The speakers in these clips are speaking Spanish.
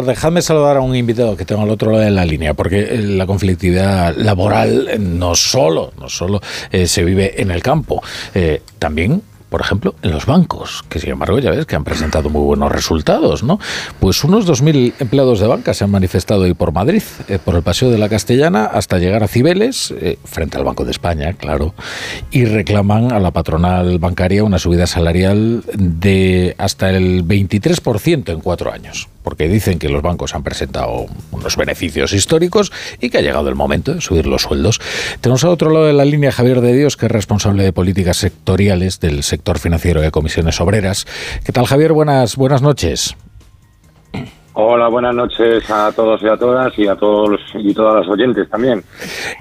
Dejadme saludar a un invitado que tengo al otro lado de la línea, porque eh, la conflictividad laboral no solo, no solo eh, se vive en el campo, eh, también por ejemplo, en los bancos, que sin embargo ya ves que han presentado muy buenos resultados, ¿no? Pues unos 2.000 empleados de banca se han manifestado hoy por Madrid, eh, por el Paseo de la Castellana, hasta llegar a Cibeles, eh, frente al Banco de España, claro, y reclaman a la patronal bancaria una subida salarial de hasta el 23% en cuatro años porque dicen que los bancos han presentado unos beneficios históricos y que ha llegado el momento de subir los sueldos. Tenemos a otro lado de la línea Javier de Dios, que es responsable de políticas sectoriales del sector financiero de comisiones obreras. ¿Qué tal, Javier? Buenas, buenas noches. Hola, buenas noches a todos y a todas y a todos y todas las oyentes también.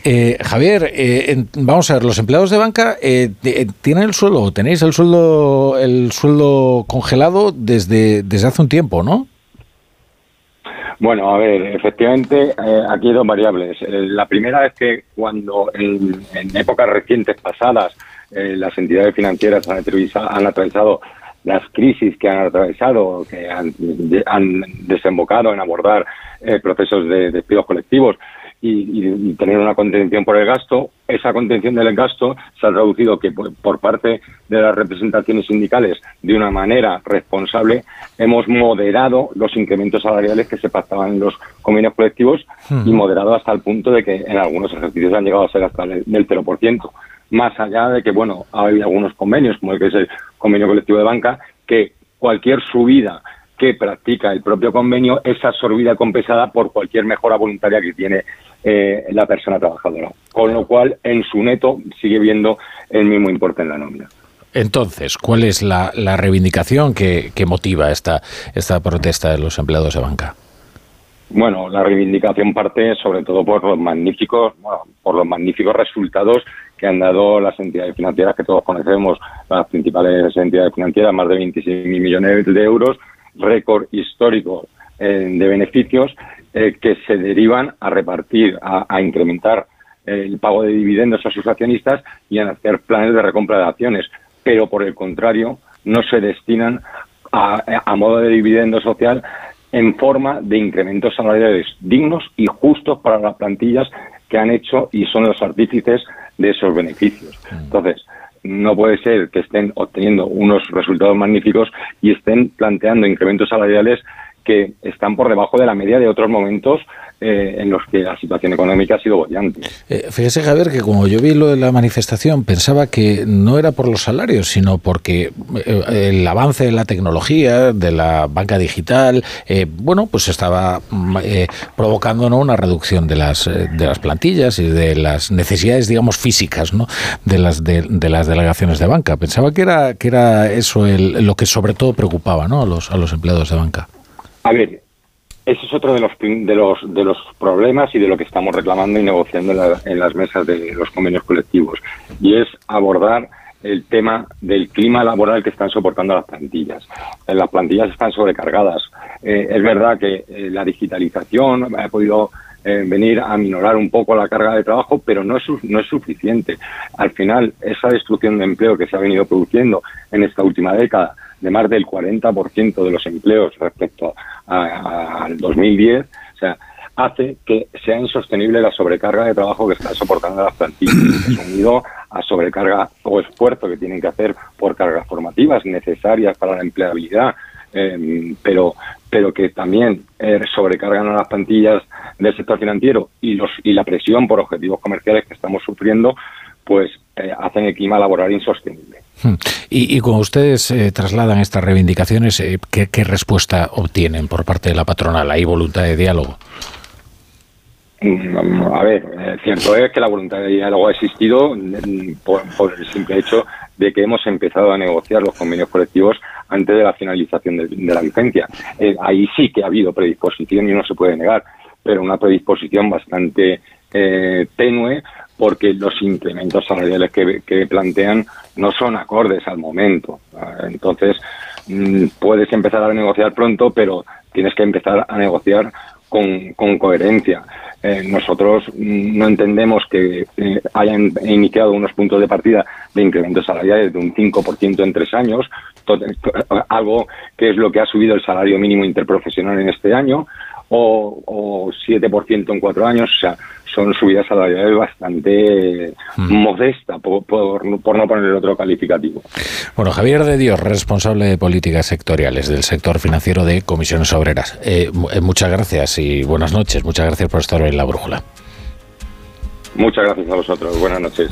Eh, Javier, eh, vamos a ver, los empleados de banca eh, tienen el sueldo, tenéis el sueldo, el sueldo congelado desde, desde hace un tiempo, ¿no? Bueno, a ver, efectivamente, eh, aquí hay dos variables. Eh, la primera es que cuando en, épocas recientes pasadas eh, las entidades financieras han, atravesado las crisis que han atravesado, que han, desembocado en abordar procesos de despidos colectivos, y, tener una contención por el gasto. Esa contención del gasto se ha traducido que por, parte de las representaciones sindicales, de una manera responsable, hemos moderado los incrementos salariales que se pactaban en los convenios colectivos y moderado hasta el punto de que en algunos ejercicios han llegado a ser hasta el, del 0%. Más allá de que, bueno, hay algunos convenios, como el que es el convenio colectivo de banca, que cualquier subida que practica el propio convenio es absorbida y compensada por cualquier mejora voluntaria que tiene eh, la persona trabajadora. Con lo cual, en su neto sigue viendo el mismo importe en la nómina. Entonces, ¿cuál es la, reivindicación que, motiva esta, esta protesta de los empleados de banca? Bueno, la reivindicación parte sobre todo por los magníficos, por los magníficos resultados que han dado las entidades financieras que todos conocemos, las principales entidades financieras, más de 26 millones de euros, récord histórico eh, de beneficios eh, que se derivan a repartir, a, incrementar eh, el pago de dividendos a sus accionistas y a hacer planes de recompra de acciones. Pero, por el contrario, no se destinan a, modo de dividendo social en forma de incrementos salariales dignos y justos para las plantillas que han hecho y son los artífices de esos beneficios. Mm. Entonces, no puede ser que estén obteniendo unos resultados magníficos y estén planteando incrementos salariales que están por debajo de la media de otros momentos eh, en los que la situación económica ha sido bollante. Eh, fíjese, Javier, que como yo vi lo de la manifestación, pensaba que no era por los salarios, sino porque eh, el avance de la tecnología, de la banca digital, bueno, pues estaba mm, provocando ¿no? una reducción de las, de las plantillas y de las necesidades, digamos, físicas ¿no? de, las, de, las delegaciones de banca. Pensaba que era, que era eso lo que sobre todo preocupaba ¿no? a, los, a los empleados de banca. A ver, ese es otro de los, de los, de los problemas y de lo que estamos reclamando y negociando en, las mesas de los convenios colectivos, y es abordar el tema del clima laboral que están soportando las plantillas. Eh, las plantillas están sobrecargadas. Eh, es verdad que eh, la digitalización ha podido venir a minorar un poco la carga de trabajo, pero no es, no es suficiente. Al final, esa destrucción de empleo que se ha venido produciendo en esta última década, de más del 40% de los empleos respecto al 2010, o sea, hace que sea insostenible la sobrecarga de trabajo que están soportando las plantillas, unido a sobrecarga o esfuerzo que tienen que hacer por cargas formativas necesarias para la empleabilidad, em, pero pero que también eh, sobrecargan a las plantillas del sector financiero y los y la presión por objetivos comerciales que estamos sufriendo, pues eh, hacen el clima laboral insostenible. Hmm. Y, cuando ustedes eh, trasladan estas reivindicaciones, eh, ¿qué, respuesta obtienen por parte de la patronal? ¿Hay voluntad de diálogo? Mm, a ver, cierto es que la voluntad de diálogo ha existido mm, por, el simple hecho de que hemos empezado a negociar los convenios colectivos antes de la finalización de, la vigencia. ahí sí que ha habido predisposición y no se puede negar, pero una predisposición bastante tenue porque los incrementos salariales que, plantean no son acordes al momento. Entonces, mm, puedes empezar a negociar pronto, pero tienes que empezar a negociar con, coherencia. eh, nosotros no entendemos que eh, hayan iniciado unos puntos de partida de incrementos salariales de un 5% en tres años, algo que es lo que ha subido el salario mínimo interprofesional en este año, o, o 7% en cuatro años. O sea, son subidas salariales bastante mm. modestas, por, por, no poner otro calificativo. Bueno, Javier de Dios, responsable de políticas sectoriales del sector financiero de comisiones obreras. Eh, eh, muchas gracias y buenas noches. Muchas gracias por estar hoy en la brújula. Muchas gracias a vosotros. Buenas noches.